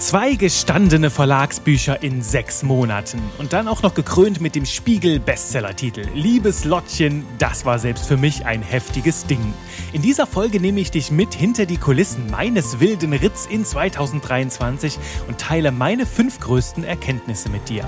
Zwei gestandene Verlagsbücher in sechs Monaten und dann auch noch gekrönt mit dem Spiegel-Bestseller-Titel. Liebes Lottchen, das war selbst für mich ein heftiges Ding. In dieser Folge nehme ich dich mit hinter die Kulissen meines wilden Ritz in 2023 und teile meine fünf größten Erkenntnisse mit dir.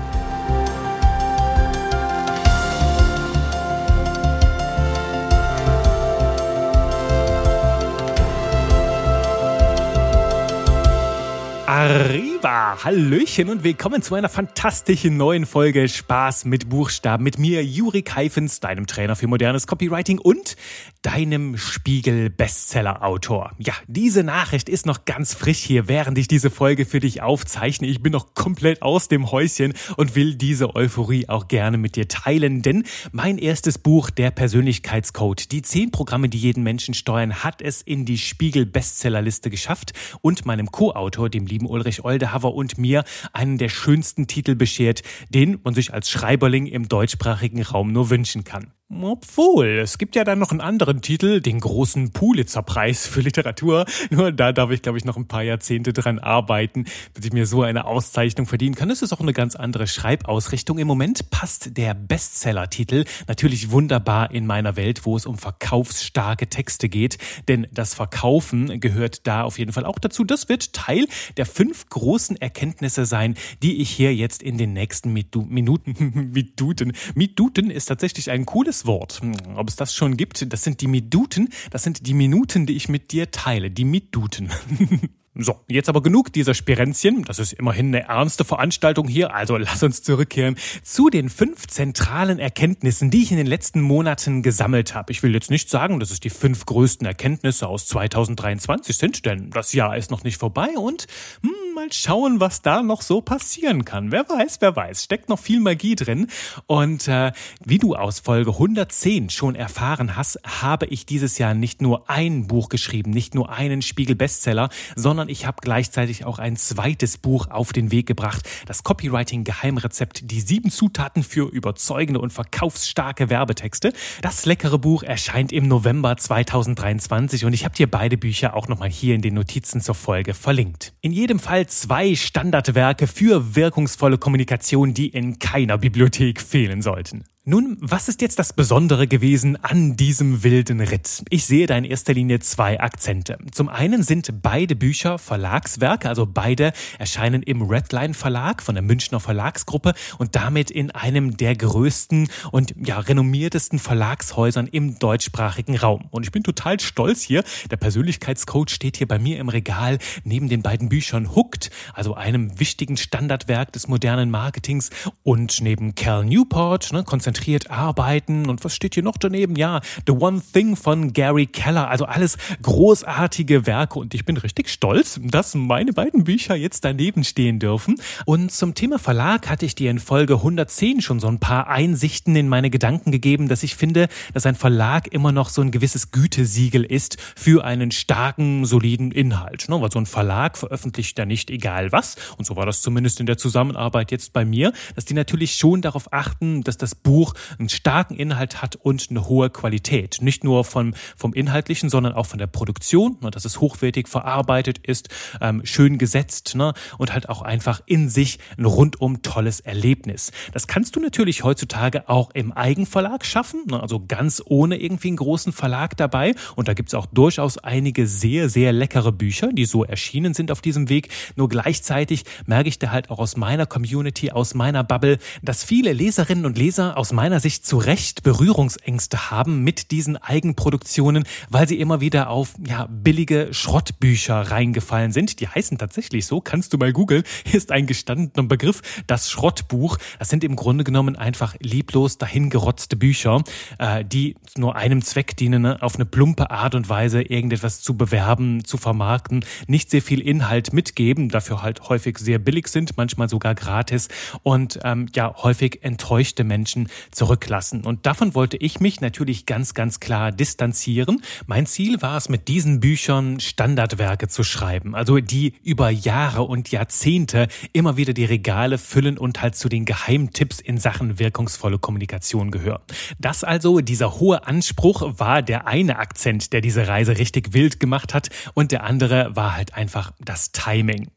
Ari. Arriba! Hallöchen und willkommen zu einer fantastischen neuen Folge Spaß mit Buchstaben mit mir, Juri Keifens, deinem Trainer für modernes Copywriting und deinem Spiegel-Bestseller-Autor. Ja, diese Nachricht ist noch ganz frisch hier, während ich diese Folge für dich aufzeichne. Ich bin noch komplett aus dem Häuschen und will diese Euphorie auch gerne mit dir teilen, denn mein erstes Buch, der Persönlichkeitscode, die zehn Programme, die jeden Menschen steuern, hat es in die Spiegel-Bestsellerliste geschafft und meinem Co-Autor, dem lieben Ulrich Oldehaver und mir einen der schönsten Titel beschert, den man sich als Schreiberling im deutschsprachigen Raum nur wünschen kann. Obwohl, es gibt ja dann noch einen anderen Titel, den großen Pulitzer-Preis für Literatur. Nur da darf ich, glaube ich, noch ein paar Jahrzehnte dran arbeiten, bis ich mir so eine Auszeichnung verdienen kann. Das ist auch eine ganz andere Schreibausrichtung. Im Moment passt der Bestseller-Titel natürlich wunderbar in meiner Welt, wo es um verkaufsstarke Texte geht. Denn das Verkaufen gehört da auf jeden Fall auch dazu. Das wird Teil der fünf großen Erkenntnisse sein, die ich hier jetzt in den nächsten Minuten, Minuten, Minuten ist tatsächlich ein cooles Wort. Hm, ob es das schon gibt, das sind die Minuten, das sind die Minuten, die ich mit dir teile, die Minuten. So, jetzt aber genug dieser Spirenzchen. Das ist immerhin eine ernste Veranstaltung hier. Also lass uns zurückkehren zu den fünf zentralen Erkenntnissen, die ich in den letzten Monaten gesammelt habe. Ich will jetzt nicht sagen, dass es die fünf größten Erkenntnisse aus 2023 sind, denn das Jahr ist noch nicht vorbei und hm, mal schauen, was da noch so passieren kann. Wer weiß, wer weiß. Steckt noch viel Magie drin. Und äh, wie du aus Folge 110 schon erfahren hast, habe ich dieses Jahr nicht nur ein Buch geschrieben, nicht nur einen Spiegel-Bestseller, sondern sondern ich habe gleichzeitig auch ein zweites Buch auf den Weg gebracht. Das Copywriting Geheimrezept, die sieben Zutaten für überzeugende und verkaufsstarke Werbetexte. Das leckere Buch erscheint im November 2023 und ich habe dir beide Bücher auch nochmal hier in den Notizen zur Folge verlinkt. In jedem Fall zwei Standardwerke für wirkungsvolle Kommunikation, die in keiner Bibliothek fehlen sollten. Nun, was ist jetzt das Besondere gewesen an diesem wilden Ritt? Ich sehe da in erster Linie zwei Akzente. Zum einen sind beide Bücher Verlagswerke, also beide erscheinen im Redline Verlag von der Münchner Verlagsgruppe und damit in einem der größten und ja renommiertesten Verlagshäusern im deutschsprachigen Raum. Und ich bin total stolz hier. Der Persönlichkeitscoach steht hier bei mir im Regal neben den beiden Büchern Hooked, also einem wichtigen Standardwerk des modernen Marketings und neben Cal Newport, ne, konzentriert arbeiten. Und was steht hier noch daneben? Ja, The One Thing von Gary Keller. Also alles großartige Werke. Und ich bin richtig stolz, dass meine beiden Bücher jetzt daneben stehen dürfen. Und zum Thema Verlag hatte ich dir in Folge 110 schon so ein paar Einsichten in meine Gedanken gegeben, dass ich finde, dass ein Verlag immer noch so ein gewisses Gütesiegel ist für einen starken, soliden Inhalt. Ne? Weil so ein Verlag veröffentlicht ja nicht egal was. Und so war das zumindest in der Zusammenarbeit jetzt bei mir, dass die natürlich schon darauf achten, dass das Buch Buch einen starken Inhalt hat und eine hohe Qualität. Nicht nur vom, vom Inhaltlichen, sondern auch von der Produktion, ne, dass es hochwertig verarbeitet ist, ähm, schön gesetzt ne, und halt auch einfach in sich ein rundum tolles Erlebnis. Das kannst du natürlich heutzutage auch im Eigenverlag schaffen, ne, also ganz ohne irgendwie einen großen Verlag dabei. Und da gibt's auch durchaus einige sehr, sehr leckere Bücher, die so erschienen sind auf diesem Weg. Nur gleichzeitig merke ich da halt auch aus meiner Community, aus meiner Bubble, dass viele Leserinnen und Leser aus meiner Sicht zu Recht Berührungsängste haben mit diesen Eigenproduktionen, weil sie immer wieder auf ja, billige Schrottbücher reingefallen sind. Die heißen tatsächlich so, kannst du mal googeln, ist ein gestandener Begriff. Das Schrottbuch, das sind im Grunde genommen einfach lieblos dahingerotzte Bücher, äh, die nur einem Zweck dienen, ne? auf eine plumpe Art und Weise irgendetwas zu bewerben, zu vermarkten, nicht sehr viel Inhalt mitgeben, dafür halt häufig sehr billig sind, manchmal sogar gratis und ähm, ja häufig enttäuschte Menschen zurücklassen. Und davon wollte ich mich natürlich ganz, ganz klar distanzieren. Mein Ziel war es, mit diesen Büchern Standardwerke zu schreiben, also die über Jahre und Jahrzehnte immer wieder die Regale füllen und halt zu den Geheimtipps in Sachen wirkungsvolle Kommunikation gehören. Das also, dieser hohe Anspruch war der eine Akzent, der diese Reise richtig wild gemacht hat und der andere war halt einfach das Timing.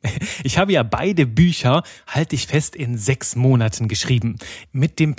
Ich habe ja beide Bücher, halte ich fest, in sechs Monaten geschrieben. Mit dem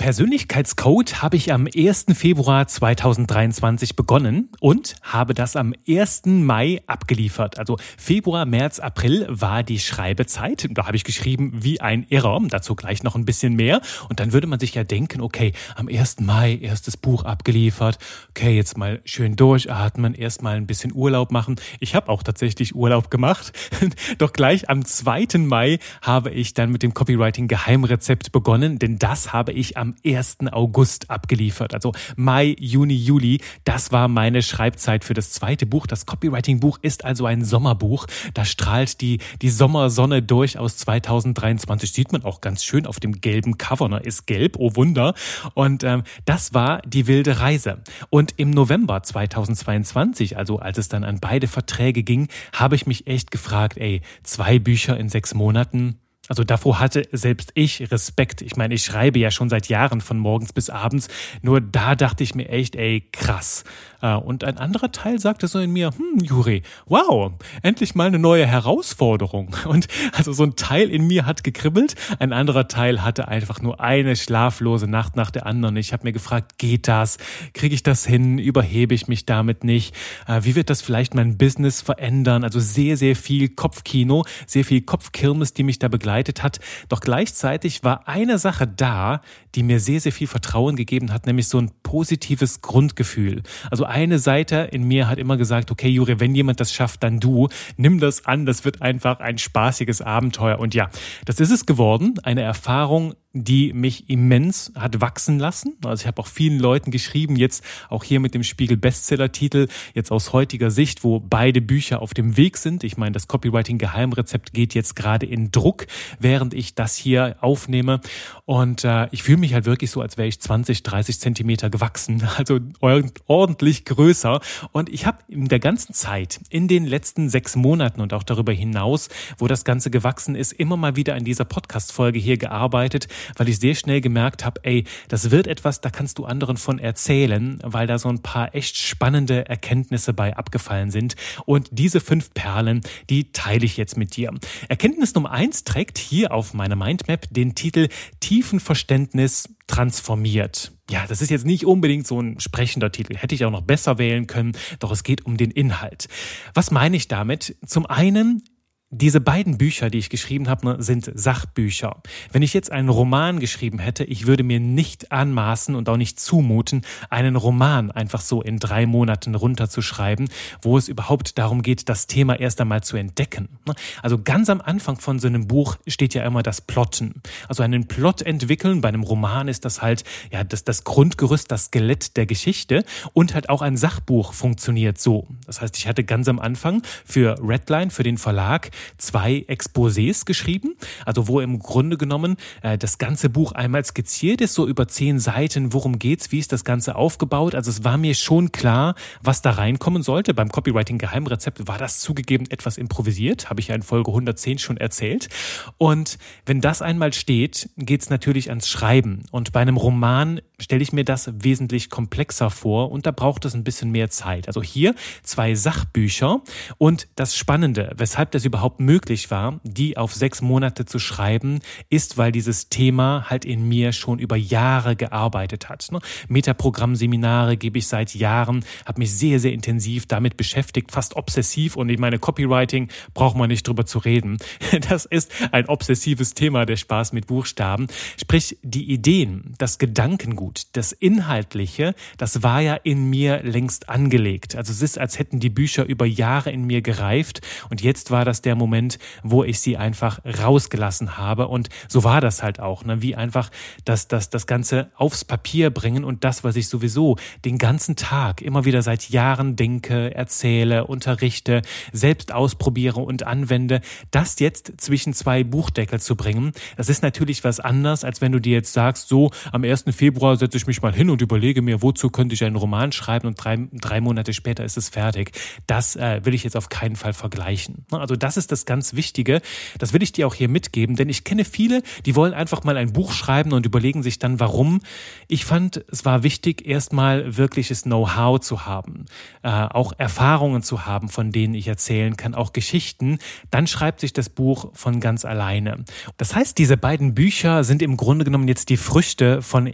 Persönlichkeitscode habe ich am 1. Februar 2023 begonnen und habe das am 1. Mai abgeliefert. Also Februar, März, April war die Schreibezeit. Da habe ich geschrieben wie ein Irrer. Dazu gleich noch ein bisschen mehr. Und dann würde man sich ja denken, okay, am 1. Mai erstes Buch abgeliefert. Okay, jetzt mal schön durchatmen, erst mal ein bisschen Urlaub machen. Ich habe auch tatsächlich Urlaub gemacht. Doch gleich am 2. Mai habe ich dann mit dem Copywriting Geheimrezept begonnen, denn das habe ich am 1. August abgeliefert. Also Mai, Juni, Juli, das war meine Schreibzeit für das zweite Buch. Das Copywriting Buch ist also ein Sommerbuch. Da strahlt die, die Sommersonne durch aus 2023. Sieht man auch ganz schön auf dem gelben Cover. Ne? Ist gelb, oh Wunder. Und ähm, das war die wilde Reise. Und im November 2022, also als es dann an beide Verträge ging, habe ich mich echt gefragt, ey, zwei Bücher in sechs Monaten, also davor hatte selbst ich Respekt. Ich meine, ich schreibe ja schon seit Jahren von morgens bis abends. Nur da dachte ich mir echt, ey, krass. Äh, und ein anderer Teil sagte so in mir, hm, Juri, wow, endlich mal eine neue Herausforderung. Und also so ein Teil in mir hat gekribbelt, ein anderer Teil hatte einfach nur eine schlaflose Nacht nach der anderen. Ich habe mir gefragt, geht das? Kriege ich das hin? Überhebe ich mich damit nicht? Äh, wie wird das vielleicht mein Business verändern? Also sehr, sehr viel Kopfkino, sehr viel Kopfkirmes, die mich da begleitet begleitet hat. Doch gleichzeitig war eine Sache da, die mir sehr, sehr viel Vertrauen gegeben hat, nämlich so ein positives Grundgefühl. Also eine Seite in mir hat immer gesagt, okay, Juri, wenn jemand das schafft, dann du. Nimm das an, das wird einfach ein spaßiges Abenteuer. Und ja, das ist es geworden. Eine Erfahrung, die mich immens hat wachsen lassen. Also ich habe auch vielen Leuten geschrieben, jetzt auch hier mit dem Spiegel Bestseller-Titel, jetzt aus heutiger Sicht, wo beide Bücher auf dem Weg sind. Ich meine, das Copywriting Geheimrezept geht jetzt gerade in Druck, während ich das hier aufnehme. Und äh, ich fühle mich halt wirklich so, als wäre ich 20, 30 Zentimeter gewachsen, also ordentlich größer. Und ich habe in der ganzen Zeit, in den letzten sechs Monaten und auch darüber hinaus, wo das Ganze gewachsen ist, immer mal wieder in dieser Podcast-Folge hier gearbeitet, weil ich sehr schnell gemerkt habe, ey, das wird etwas, da kannst du anderen von erzählen, weil da so ein paar echt spannende Erkenntnisse bei abgefallen sind. Und diese fünf Perlen, die teile ich jetzt mit dir. Erkenntnis Nummer eins trägt hier auf meiner Mindmap den Titel Tiefenverständnis transformiert. Ja, das ist jetzt nicht unbedingt so ein sprechender Titel. Hätte ich auch noch besser wählen können, doch es geht um den Inhalt. Was meine ich damit? Zum einen diese beiden Bücher, die ich geschrieben habe, ne, sind Sachbücher. Wenn ich jetzt einen Roman geschrieben hätte, ich würde mir nicht anmaßen und auch nicht zumuten, einen Roman einfach so in drei Monaten runterzuschreiben, wo es überhaupt darum geht, das Thema erst einmal zu entdecken. Ne? Also ganz am Anfang von so einem Buch steht ja immer das Plotten. Also einen Plot entwickeln, bei einem Roman ist das halt ja das, das Grundgerüst, das Skelett der Geschichte und halt auch ein Sachbuch funktioniert so. Das heißt, ich hatte ganz am Anfang für Redline, für den Verlag, zwei Exposés geschrieben, also wo im Grunde genommen äh, das ganze Buch einmal skizziert ist, so über zehn Seiten, worum geht's, wie ist das Ganze aufgebaut. Also es war mir schon klar, was da reinkommen sollte. Beim Copywriting Geheimrezept war das zugegeben etwas improvisiert, habe ich ja in Folge 110 schon erzählt. Und wenn das einmal steht, geht's natürlich ans Schreiben. Und bei einem Roman stelle ich mir das wesentlich komplexer vor und da braucht es ein bisschen mehr Zeit. Also hier zwei Sachbücher und das Spannende, weshalb das überhaupt möglich war, die auf sechs Monate zu schreiben, ist, weil dieses Thema halt in mir schon über Jahre gearbeitet hat. Ne? Metaprogramm-Seminare gebe ich seit Jahren, habe mich sehr, sehr intensiv damit beschäftigt, fast obsessiv und ich meine, Copywriting braucht man nicht drüber zu reden. Das ist ein obsessives Thema, der Spaß mit Buchstaben. Sprich, die Ideen, das Gedankengut, das Inhaltliche, das war ja in mir längst angelegt. Also es ist, als hätten die Bücher über Jahre in mir gereift und jetzt war das der Moment, wo ich sie einfach rausgelassen habe. Und so war das halt auch, ne? wie einfach das, das, das Ganze aufs Papier bringen und das, was ich sowieso den ganzen Tag immer wieder seit Jahren denke, erzähle, unterrichte, selbst ausprobiere und anwende, das jetzt zwischen zwei Buchdeckel zu bringen, das ist natürlich was anderes, als wenn du dir jetzt sagst, so am 1. Februar setze ich mich mal hin und überlege mir, wozu könnte ich einen Roman schreiben und drei, drei Monate später ist es fertig. Das äh, will ich jetzt auf keinen Fall vergleichen. Also das ist das ganz Wichtige. Das will ich dir auch hier mitgeben, denn ich kenne viele, die wollen einfach mal ein Buch schreiben und überlegen sich dann, warum. Ich fand, es war wichtig, erstmal wirkliches Know-how zu haben, äh, auch Erfahrungen zu haben, von denen ich erzählen kann, auch Geschichten. Dann schreibt sich das Buch von ganz alleine. Das heißt, diese beiden Bücher sind im Grunde genommen jetzt die Früchte von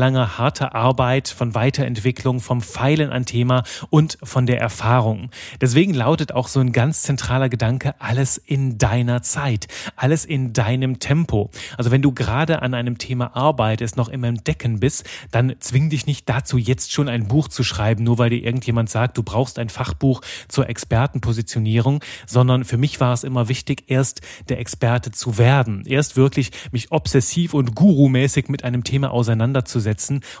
jahrelanger harter Arbeit, von Weiterentwicklung, vom Feilen an Thema und von der Erfahrung. Deswegen lautet auch so ein ganz zentraler Gedanke, alles in deiner Zeit, alles in deinem Tempo. Also wenn du gerade an einem Thema arbeitest, noch im Entdecken bist, dann zwing dich nicht dazu, jetzt schon ein Buch zu schreiben, nur weil dir irgendjemand sagt, du brauchst ein Fachbuch zur Expertenpositionierung, sondern für mich war es immer wichtig, erst der Experte zu werden, erst wirklich mich obsessiv und gurumäßig mit einem Thema auseinanderzusetzen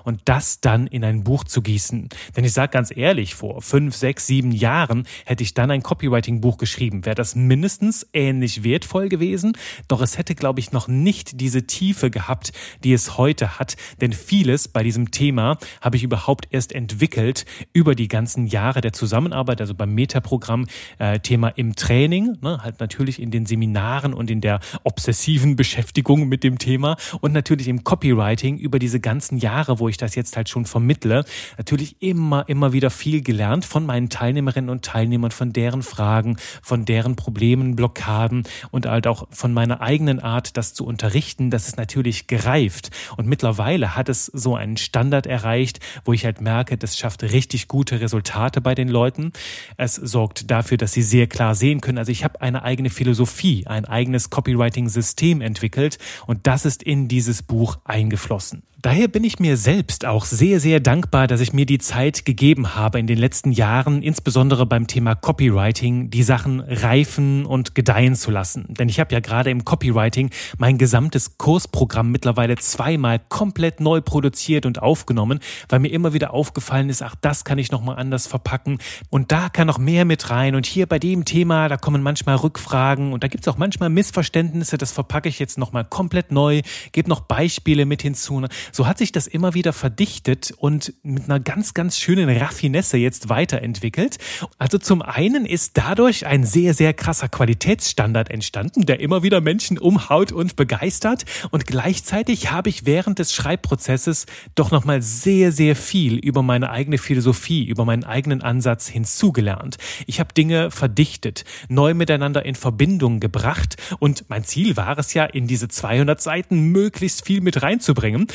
und das dann in ein Buch zu gießen. Denn ich sage ganz ehrlich, vor fünf, sechs, sieben Jahren hätte ich dann ein Copywriting-Buch geschrieben, wäre das mindestens ähnlich wertvoll gewesen, doch es hätte, glaube ich, noch nicht diese Tiefe gehabt, die es heute hat, denn vieles bei diesem Thema habe ich überhaupt erst entwickelt über die ganzen Jahre der Zusammenarbeit, also beim Metaprogramm, äh, Thema im Training, ne, halt natürlich in den Seminaren und in der obsessiven Beschäftigung mit dem Thema und natürlich im Copywriting über diese ganzen Jahre, wo ich das jetzt halt schon vermittle, natürlich immer, immer wieder viel gelernt von meinen Teilnehmerinnen und Teilnehmern, von deren Fragen, von deren Problemen, Blockaden und halt auch von meiner eigenen Art, das zu unterrichten. Das ist natürlich gereift. Und mittlerweile hat es so einen Standard erreicht, wo ich halt merke, das schafft richtig gute Resultate bei den Leuten. Es sorgt dafür, dass sie sehr klar sehen können. Also ich habe eine eigene Philosophie, ein eigenes Copywriting-System entwickelt und das ist in dieses Buch eingeflossen. Daher bin ich mir selbst auch sehr, sehr dankbar, dass ich mir die Zeit gegeben habe in den letzten Jahren, insbesondere beim Thema Copywriting, die Sachen reifen und gedeihen zu lassen. Denn ich habe ja gerade im Copywriting mein gesamtes Kursprogramm mittlerweile zweimal komplett neu produziert und aufgenommen, weil mir immer wieder aufgefallen ist, ach, das kann ich nochmal anders verpacken und da kann noch mehr mit rein und hier bei dem Thema, da kommen manchmal Rückfragen und da gibt es auch manchmal Missverständnisse, das verpacke ich jetzt nochmal komplett neu, gebe noch Beispiele mit hinzu so hat sich das immer wieder verdichtet und mit einer ganz, ganz schönen Raffinesse jetzt weiterentwickelt. Also zum einen ist dadurch ein sehr, sehr krasser Qualitätsstandard entstanden, der immer wieder Menschen umhaut und begeistert. Und gleichzeitig habe ich während des Schreibprozesses doch nochmal sehr, sehr viel über meine eigene Philosophie, über meinen eigenen Ansatz hinzugelernt. Ich habe Dinge verdichtet, neu miteinander in Verbindung gebracht und mein Ziel war es ja, in diese 200 Seiten möglichst viel mit reinzubringen.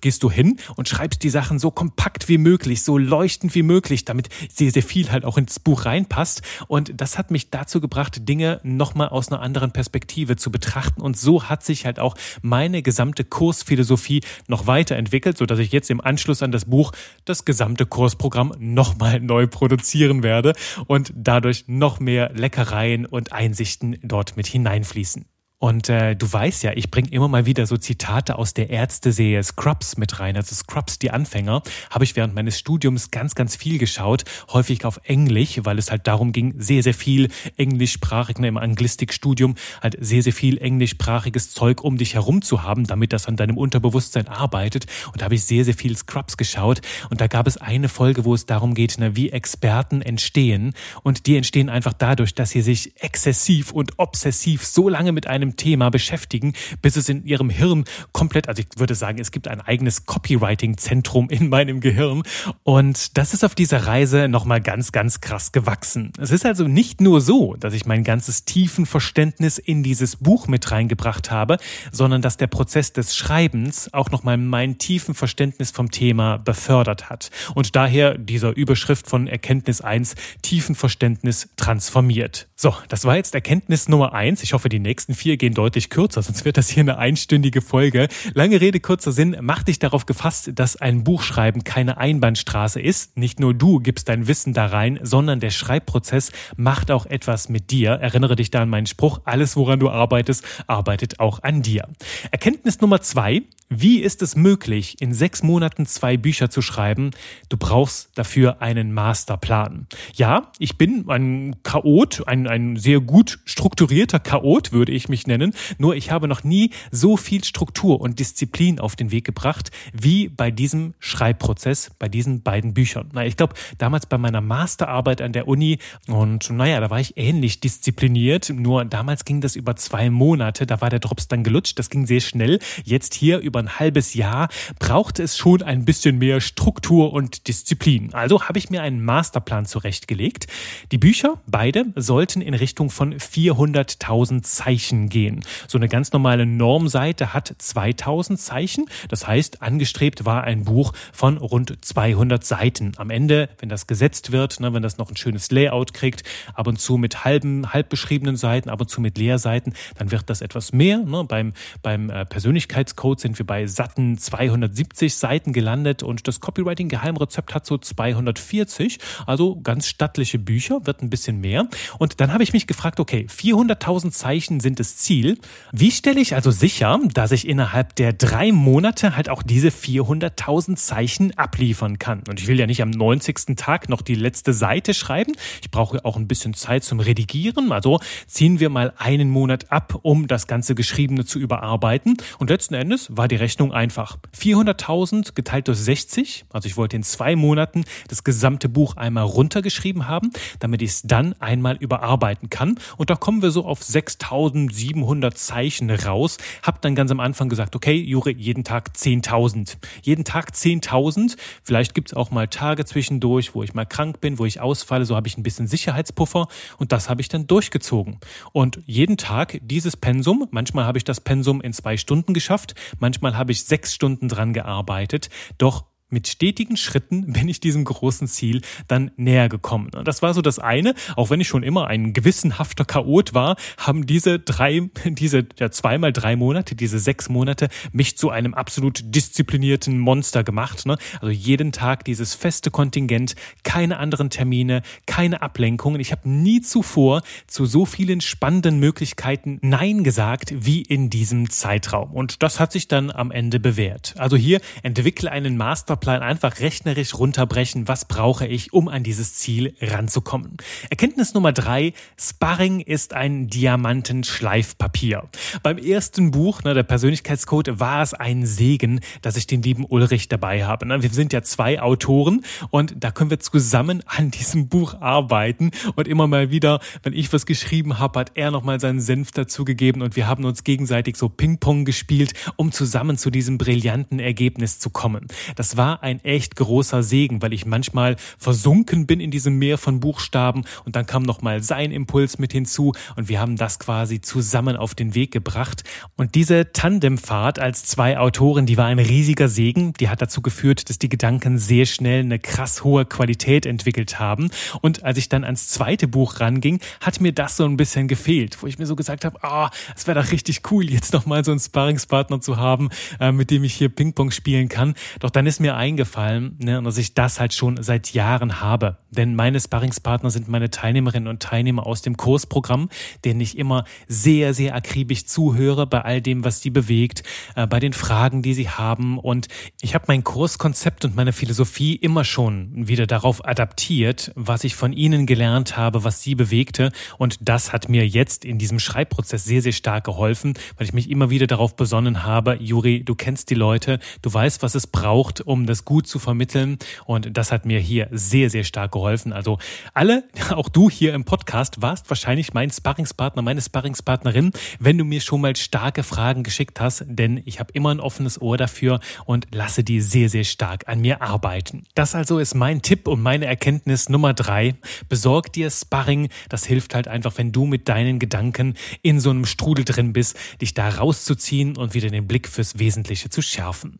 Gehst du hin und schreibst die Sachen so kompakt wie möglich, so leuchtend wie möglich, damit sehr, sehr viel halt auch ins Buch reinpasst. Und das hat mich dazu gebracht, Dinge nochmal aus einer anderen Perspektive zu betrachten. Und so hat sich halt auch meine gesamte Kursphilosophie noch weiterentwickelt, so dass ich jetzt im Anschluss an das Buch das gesamte Kursprogramm nochmal neu produzieren werde und dadurch noch mehr Leckereien und Einsichten dort mit hineinfließen. Und äh, du weißt ja, ich bringe immer mal wieder so Zitate aus der Ärzteserie Scrubs mit rein. Also Scrubs, die Anfänger, habe ich während meines Studiums ganz, ganz viel geschaut, häufig auf Englisch, weil es halt darum ging, sehr, sehr viel englischsprachig, ne, im Anglistikstudium, halt sehr, sehr viel englischsprachiges Zeug um dich herum zu haben, damit das an deinem Unterbewusstsein arbeitet. Und da habe ich sehr, sehr viel Scrubs geschaut. Und da gab es eine Folge, wo es darum geht, ne, wie Experten entstehen. Und die entstehen einfach dadurch, dass sie sich exzessiv und obsessiv so lange mit einem einem Thema beschäftigen, bis es in ihrem Hirn komplett, also ich würde sagen, es gibt ein eigenes Copywriting-Zentrum in meinem Gehirn. Und das ist auf dieser Reise nochmal ganz, ganz krass gewachsen. Es ist also nicht nur so, dass ich mein ganzes tiefen Verständnis in dieses Buch mit reingebracht habe, sondern dass der Prozess des Schreibens auch nochmal mein tiefen Verständnis vom Thema befördert hat. Und daher dieser Überschrift von Erkenntnis 1, tiefen Verständnis transformiert. So, das war jetzt Erkenntnis Nummer 1. Ich hoffe, die nächsten vier gehen deutlich kürzer, sonst wird das hier eine einstündige Folge. Lange Rede, kurzer Sinn, mach dich darauf gefasst, dass ein Buchschreiben keine Einbahnstraße ist. Nicht nur du gibst dein Wissen da rein, sondern der Schreibprozess macht auch etwas mit dir. Erinnere dich da an meinen Spruch, alles woran du arbeitest, arbeitet auch an dir. Erkenntnis Nummer zwei, wie ist es möglich, in sechs Monaten zwei Bücher zu schreiben? Du brauchst dafür einen Masterplan. Ja, ich bin ein Chaot, ein, ein sehr gut strukturierter Chaot, würde ich mich nennen. Nur ich habe noch nie so viel Struktur und Disziplin auf den Weg gebracht wie bei diesem Schreibprozess, bei diesen beiden Büchern. Na, ich glaube, damals bei meiner Masterarbeit an der Uni und naja, da war ich ähnlich diszipliniert. Nur damals ging das über zwei Monate. Da war der Drops dann gelutscht. Das ging sehr schnell. Jetzt hier über ein halbes Jahr braucht es schon ein bisschen mehr Struktur und Disziplin. Also habe ich mir einen Masterplan zurechtgelegt. Die Bücher, beide, sollten in Richtung von 400.000 Zeichen gehen. So eine ganz normale Normseite hat 2000 Zeichen. Das heißt, angestrebt war ein Buch von rund 200 Seiten. Am Ende, wenn das gesetzt wird, ne, wenn das noch ein schönes Layout kriegt, ab und zu mit halben, halb beschriebenen Seiten, ab und zu mit Leerseiten, dann wird das etwas mehr. Ne. Beim, beim äh, Persönlichkeitscode sind wir bei satten 270 Seiten gelandet und das Copywriting-Geheimrezept hat so 240. Also ganz stattliche Bücher, wird ein bisschen mehr. Und dann habe ich mich gefragt, okay, 400.000 Zeichen sind Ziel. Wie stelle ich also sicher, dass ich innerhalb der drei Monate halt auch diese 400.000 Zeichen abliefern kann? Und ich will ja nicht am 90. Tag noch die letzte Seite schreiben. Ich brauche auch ein bisschen Zeit zum Redigieren. Also ziehen wir mal einen Monat ab, um das ganze Geschriebene zu überarbeiten. Und letzten Endes war die Rechnung einfach. 400.000 geteilt durch 60. Also ich wollte in zwei Monaten das gesamte Buch einmal runtergeschrieben haben, damit ich es dann einmal überarbeiten kann. Und da kommen wir so auf 6.700 Zeichen raus. Hab dann ganz am Anfang gesagt, okay, Jure, jeden Tag 10.000. Jeden Tag 10.000. Vielleicht gibt es auch mal Tage zwischendurch, wo ich mal krank bin, wo ich ausfalle. So habe ich ein bisschen Sicherheitspuffer. Und das habe ich dann durchgezogen. Und jeden Tag dieses Pensum. Manchmal habe ich das Pensum in zwei Stunden geschafft. Manchmal habe ich sechs Stunden dran gearbeitet. Doch mit stetigen Schritten bin ich diesem großen Ziel dann näher gekommen. Und das war so das eine. Auch wenn ich schon immer ein gewissenhafter Chaot war, haben diese drei, diese ja, zweimal drei Monate, diese sechs Monate mich zu einem absolut disziplinierten Monster gemacht. Ne? Also jeden Tag dieses feste Kontingent, keine anderen Termine, keine Ablenkungen. Ich habe nie zuvor zu so vielen spannenden Möglichkeiten Nein gesagt wie in diesem Zeitraum. Und das hat sich dann am Ende bewährt. Also hier entwickle einen Master Masterplan einfach rechnerisch runterbrechen, was brauche ich, um an dieses Ziel ranzukommen. Erkenntnis Nummer drei, Sparring ist ein Diamantenschleifpapier. Beim ersten Buch, ne, der Persönlichkeitscode, war es ein Segen, dass ich den lieben Ulrich dabei habe. Ne? Wir sind ja zwei Autoren und da können wir zusammen an diesem Buch arbeiten und immer mal wieder, wenn ich was geschrieben habe, hat er nochmal seinen Senf dazugegeben und wir haben uns gegenseitig so Ping-Pong gespielt, um zusammen zu diesem brillanten Ergebnis zu kommen. Das war war ein echt großer Segen, weil ich manchmal versunken bin in diesem Meer von Buchstaben und dann kam nochmal sein Impuls mit hinzu und wir haben das quasi zusammen auf den Weg gebracht. Und diese Tandemfahrt als zwei Autoren, die war ein riesiger Segen. Die hat dazu geführt, dass die Gedanken sehr schnell eine krass hohe Qualität entwickelt haben. Und als ich dann ans zweite Buch ranging, hat mir das so ein bisschen gefehlt, wo ich mir so gesagt habe, ah, oh, es wäre doch richtig cool, jetzt nochmal so einen Sparringspartner zu haben, äh, mit dem ich hier Ping-Pong spielen kann. Doch dann ist mir eingefallen, ne, dass ich das halt schon seit Jahren habe. Denn meine Sparringspartner sind meine Teilnehmerinnen und Teilnehmer aus dem Kursprogramm, denen ich immer sehr, sehr akribisch zuhöre bei all dem, was sie bewegt, äh, bei den Fragen, die sie haben. Und ich habe mein Kurskonzept und meine Philosophie immer schon wieder darauf adaptiert, was ich von ihnen gelernt habe, was sie bewegte. Und das hat mir jetzt in diesem Schreibprozess sehr, sehr stark geholfen, weil ich mich immer wieder darauf besonnen habe, Juri, du kennst die Leute, du weißt, was es braucht, um das gut zu vermitteln. Und das hat mir hier sehr, sehr stark geholfen. Also alle, auch du hier im Podcast, warst wahrscheinlich mein Sparringspartner, meine Sparringspartnerin, wenn du mir schon mal starke Fragen geschickt hast, denn ich habe immer ein offenes Ohr dafür und lasse die sehr, sehr stark an mir arbeiten. Das also ist mein Tipp und meine Erkenntnis Nummer drei. Besorg dir Sparring. Das hilft halt einfach, wenn du mit deinen Gedanken in so einem Strudel drin bist, dich da rauszuziehen und wieder den Blick fürs Wesentliche zu schärfen.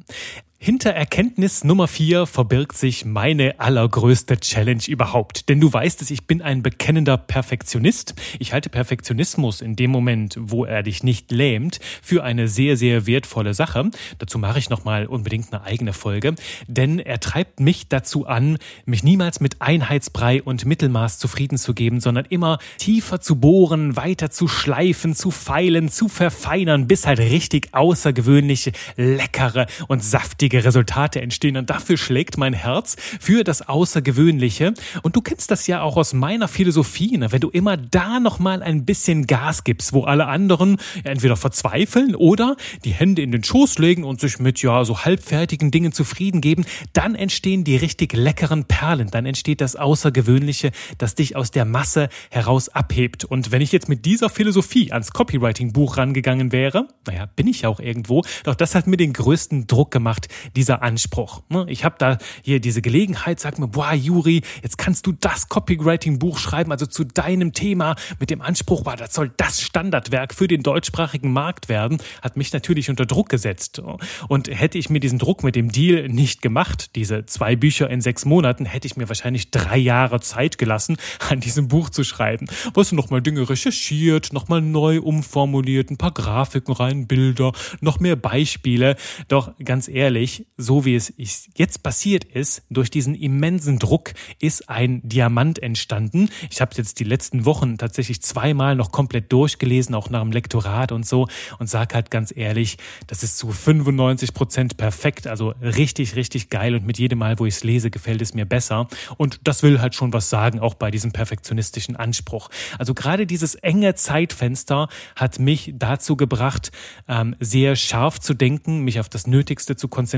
Hinter Erkenntnis Nummer vier verbirgt sich meine allergrößte Challenge überhaupt. Denn du weißt es, ich bin ein bekennender Perfektionist. Ich halte Perfektionismus in dem Moment, wo er dich nicht lähmt, für eine sehr, sehr wertvolle Sache. Dazu mache ich nochmal unbedingt eine eigene Folge. Denn er treibt mich dazu an, mich niemals mit Einheitsbrei und Mittelmaß zufrieden zu geben, sondern immer tiefer zu bohren, weiter zu schleifen, zu feilen, zu verfeinern, bis halt richtig außergewöhnliche, leckere und saftige gewaltige Resultate entstehen. Und dafür schlägt mein Herz für das Außergewöhnliche. Und du kennst das ja auch aus meiner Philosophie, ne? wenn du immer da nochmal ein bisschen Gas gibst, wo alle anderen entweder verzweifeln oder die Hände in den Schoß legen und sich mit ja so halbfertigen Dingen zufrieden geben, dann entstehen die richtig leckeren Perlen. Dann entsteht das Außergewöhnliche, das dich aus der Masse heraus abhebt. Und wenn ich jetzt mit dieser Philosophie ans Copywriting-Buch rangegangen wäre, naja, bin ich ja auch irgendwo, doch das hat mir den größten Druck gemacht, dieser Anspruch. Ne? Ich habe da hier diese Gelegenheit, sag mir, boah, Juri, jetzt kannst du das Copywriting-Buch schreiben, also zu deinem Thema mit dem Anspruch, boah, das soll das Standardwerk für den deutschsprachigen Markt werden, hat mich natürlich unter Druck gesetzt. Und hätte ich mir diesen Druck mit dem Deal nicht gemacht, diese zwei Bücher in sechs Monaten, hätte ich mir wahrscheinlich drei Jahre Zeit gelassen, an diesem Buch zu schreiben. Was nochmal Dinge recherchiert, nochmal neu umformuliert, ein paar Grafiken rein, Bilder, noch mehr Beispiele. Doch ganz ehrlich, so wie es jetzt passiert ist, durch diesen immensen Druck ist ein Diamant entstanden. Ich habe es jetzt die letzten Wochen tatsächlich zweimal noch komplett durchgelesen, auch nach dem Lektorat und so und sag halt ganz ehrlich, das ist zu 95 Prozent perfekt, also richtig, richtig geil und mit jedem Mal, wo ich es lese, gefällt es mir besser und das will halt schon was sagen, auch bei diesem perfektionistischen Anspruch. Also gerade dieses enge Zeitfenster hat mich dazu gebracht, ähm, sehr scharf zu denken, mich auf das Nötigste zu konzentrieren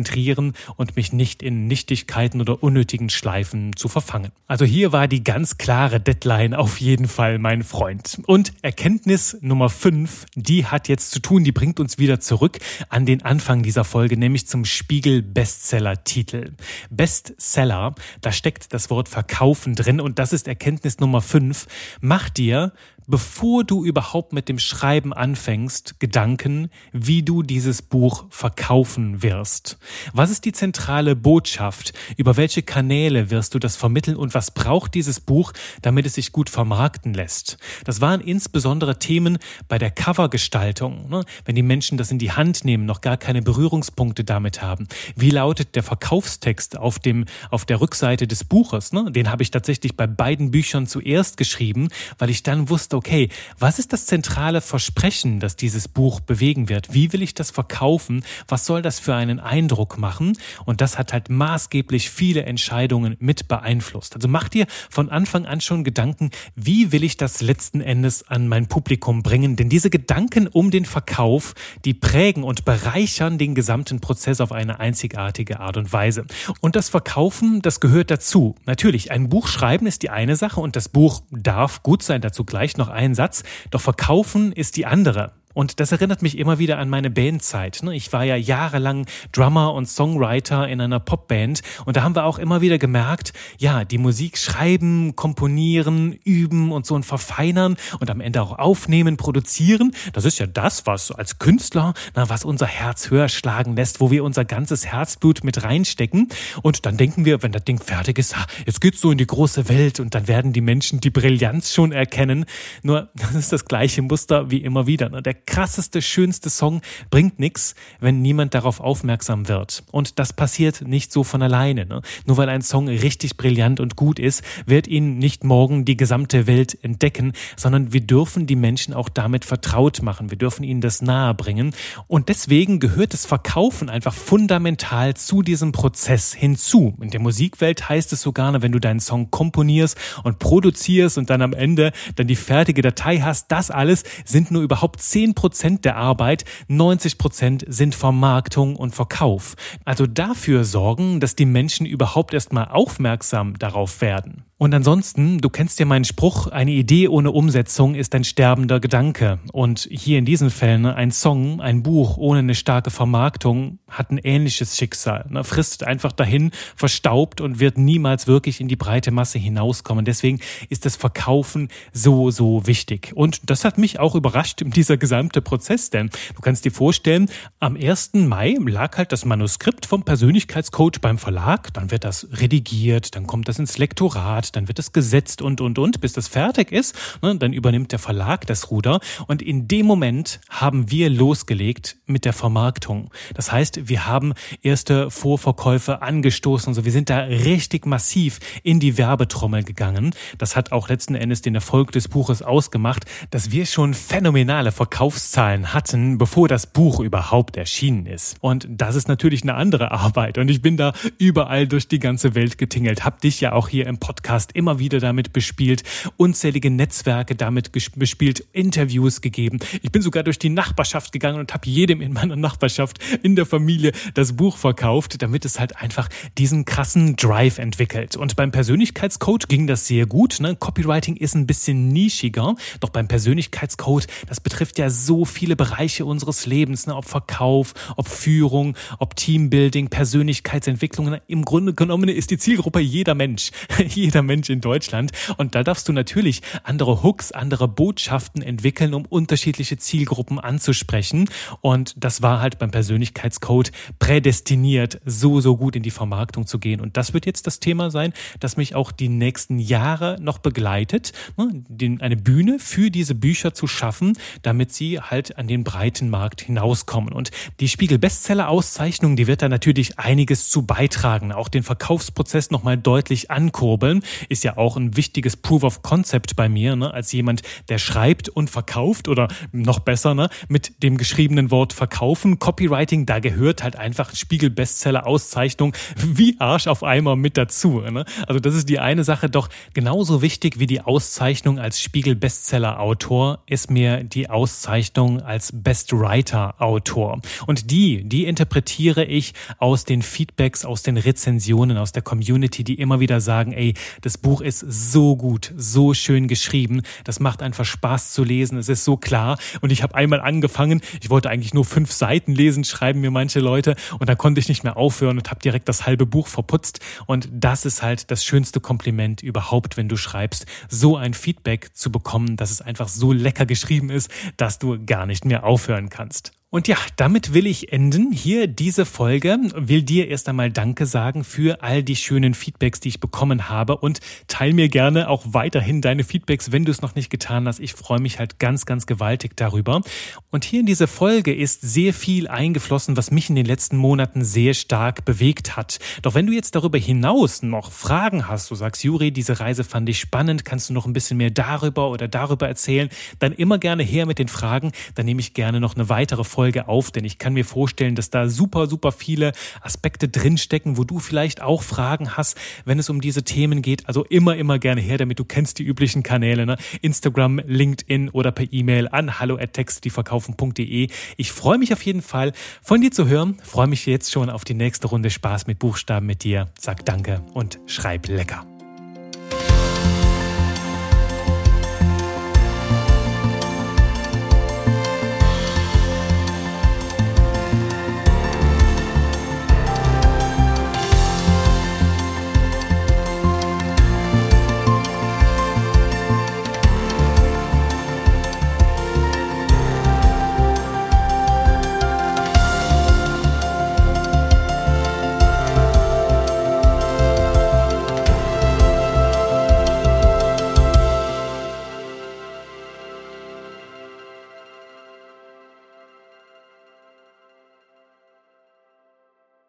und mich nicht in Nichtigkeiten oder unnötigen Schleifen zu verfangen. Also hier war die ganz klare Deadline auf jeden Fall mein Freund. Und Erkenntnis Nummer 5, die hat jetzt zu tun, die bringt uns wieder zurück an den Anfang dieser Folge, nämlich zum Spiegel Bestseller Titel. Bestseller, da steckt das Wort verkaufen drin und das ist Erkenntnis Nummer 5. Mach dir bevor du überhaupt mit dem Schreiben anfängst, Gedanken, wie du dieses Buch verkaufen wirst. Was ist die zentrale Botschaft? Über welche Kanäle wirst du das vermitteln und was braucht dieses Buch, damit es sich gut vermarkten lässt? Das waren insbesondere Themen bei der Covergestaltung. Ne? Wenn die Menschen das in die Hand nehmen, noch gar keine Berührungspunkte damit haben. Wie lautet der Verkaufstext auf dem, auf der Rückseite des Buches? Ne? Den habe ich tatsächlich bei beiden Büchern zuerst geschrieben, weil ich dann wusste, okay, was ist das zentrale Versprechen, das dieses Buch bewegen wird? Wie will ich das verkaufen? Was soll das für einen Eindruck machen? Und das hat halt maßgeblich viele Entscheidungen mit beeinflusst. Also mach dir von Anfang an schon Gedanken, wie will ich das letzten Endes an mein Publikum bringen? Denn diese Gedanken um den Verkauf, die prägen und bereichern den gesamten Prozess auf eine einzigartige Art und Weise. Und das Verkaufen, das gehört dazu. Natürlich, ein Buch schreiben ist die eine Sache und das Buch darf gut sein, dazu gleich noch ein Satz, doch verkaufen ist die andere. Und das erinnert mich immer wieder an meine Bandzeit. Ne? Ich war ja jahrelang Drummer und Songwriter in einer Popband und da haben wir auch immer wieder gemerkt, ja, die Musik schreiben, komponieren, üben und so und verfeinern und am Ende auch aufnehmen, produzieren. Das ist ja das, was als Künstler, na, was unser Herz höher schlagen lässt, wo wir unser ganzes Herzblut mit reinstecken. Und dann denken wir, wenn das Ding fertig ist, jetzt geht's so in die große Welt und dann werden die Menschen die Brillanz schon erkennen. Nur, das ist das gleiche Muster wie immer wieder. Ne? Der krasseste, schönste Song bringt nichts, wenn niemand darauf aufmerksam wird. Und das passiert nicht so von alleine. Ne? Nur weil ein Song richtig brillant und gut ist, wird ihn nicht morgen die gesamte Welt entdecken, sondern wir dürfen die Menschen auch damit vertraut machen. Wir dürfen ihnen das nahe bringen. Und deswegen gehört das Verkaufen einfach fundamental zu diesem Prozess hinzu. In der Musikwelt heißt es sogar, wenn du deinen Song komponierst und produzierst und dann am Ende dann die fertige Datei hast, das alles sind nur überhaupt zehn 10 Prozent der Arbeit, 90 Prozent sind Vermarktung und Verkauf. Also dafür sorgen, dass die Menschen überhaupt erstmal aufmerksam darauf werden. Und ansonsten, du kennst ja meinen Spruch, eine Idee ohne Umsetzung ist ein sterbender Gedanke. Und hier in diesen Fällen, ein Song, ein Buch ohne eine starke Vermarktung hat ein ähnliches Schicksal. Ne, frisst einfach dahin, verstaubt und wird niemals wirklich in die breite Masse hinauskommen. Deswegen ist das Verkaufen so, so wichtig. Und das hat mich auch überrascht dieser gesamte Prozess, denn du kannst dir vorstellen, am 1. Mai lag halt das Manuskript vom Persönlichkeitscoach beim Verlag, dann wird das redigiert, dann kommt das ins Lektorat, Dann wird es gesetzt und, und, und, bis das fertig ist. Ne, dann übernimmt der Verlag das Ruder. Und in dem Moment haben wir losgelegt mit der Vermarktung. Das heißt, wir haben erste Vorverkäufe angestoßen. So, wir sind da richtig massiv in die Werbetrommel gegangen. Das hat auch letzten Endes den Erfolg des Buches ausgemacht, dass wir schon phänomenale Verkaufszahlen hatten, bevor das Buch überhaupt erschienen ist. Und das ist natürlich eine andere Arbeit. Und ich bin da überall durch die ganze Welt getingelt, hab dich ja auch hier im Podcast immer wieder damit bespielt, unzählige Netzwerke damit bespielt, Interviews gegeben. Ich bin sogar durch die Nachbarschaft gegangen und habe jedem in meiner Nachbarschaft, in der Familie das Buch verkauft, damit es halt einfach diesen krassen Drive entwickelt. Und beim Persönlichkeitscoach ging das sehr gut. Ne? Copywriting ist ein bisschen nischiger, doch beim Persönlichkeitscode, das betrifft ja so viele Bereiche unseres Lebens, ne? ob Verkauf, ob Führung, ob Teambuilding, Persönlichkeitsentwicklung. Im Grunde genommen ist die Zielgruppe jeder Mensch, jeder Mensch in Deutschland. Und da darfst du natürlich andere Hooks, andere Botschaften entwickeln, um unterschiedliche Zielgruppen anzusprechen. Und das war halt beim Persönlichkeitscode prädestiniert, so, so gut in die Vermarktung zu gehen. Und das wird jetzt das Thema sein, das mich auch die nächsten Jahre noch begleitet, ne, eine Bühne für diese Bücher zu schaffen, damit sie halt an den breiten Markt hinauskommen. Und die Spiegel Bestseller Auszeichnung, die wird da natürlich einiges zu beitragen, auch den Verkaufsprozess nochmal deutlich ankurbeln, ist ja auch ein wichtiges Proof of Concept bei mir, ne, als jemand, der schreibt und verkauft oder noch besser, ne, mit dem geschriebenen Wort verkaufen. Copywriting, da gehört halt einfach Spiegel Bestseller Auszeichnung wie Arsch auf Eimer mit dazu. Ne? Also das ist die eine Sache, doch genauso wichtig wie die Auszeichnung als Spiegel Bestseller Autor ist mir die Auszeichnung als Best Writer Autor. Und die, die interpretiere ich aus den Feedbacks, aus den Rezensionen, aus der Community, die immer wieder sagen, ey, das Buch ist so gut, so schön geschrieben, das macht einfach Spaß zu lesen, es ist so klar. Und ich habe einmal angefangen, ich wollte eigentlich nur fünf Seiten lesen, schreiben mir manche Leute, und dann konnte ich nicht mehr aufhören und habe direkt das halbe Buch verputzt. Und das ist halt das schönste Kompliment überhaupt, wenn du schreibst, so ein Feedback zu bekommen, dass es einfach so lecker geschrieben ist, dass du gar nicht mehr aufhören kannst. Und ja, damit will ich enden. Hier diese Folge. Will dir erst einmal Danke sagen für all die schönen Feedbacks, die ich bekommen habe und teil mir gerne auch weiterhin deine Feedbacks, wenn du es noch nicht getan hast. Ich freue mich halt ganz, ganz gewaltig darüber. Und hier in diese Folge ist sehr viel eingeflossen, was mich in den letzten Monaten sehr stark bewegt hat. Doch wenn du jetzt darüber hinaus noch Fragen hast, du sagst, Juri, diese Reise fand ich spannend, kannst du noch ein bisschen mehr darüber oder darüber erzählen, dann immer gerne her mit den Fragen. Dann nehme ich gerne noch eine weitere Folge Folge auf, denn ich kann mir vorstellen, dass da super, super viele Aspekte drinstecken, wo du vielleicht auch Fragen hast, wenn es um diese Themen geht. Also immer, immer gerne her, damit du kennst die üblichen Kanäle, ne? Instagram, LinkedIn oder per E-Mail an hallo@textdieverkaufen.de. Ich freue mich auf jeden Fall, von dir zu hören. Freue mich jetzt schon auf die nächste Runde Spaß mit Buchstaben mit dir. Sag Danke und schreib lecker.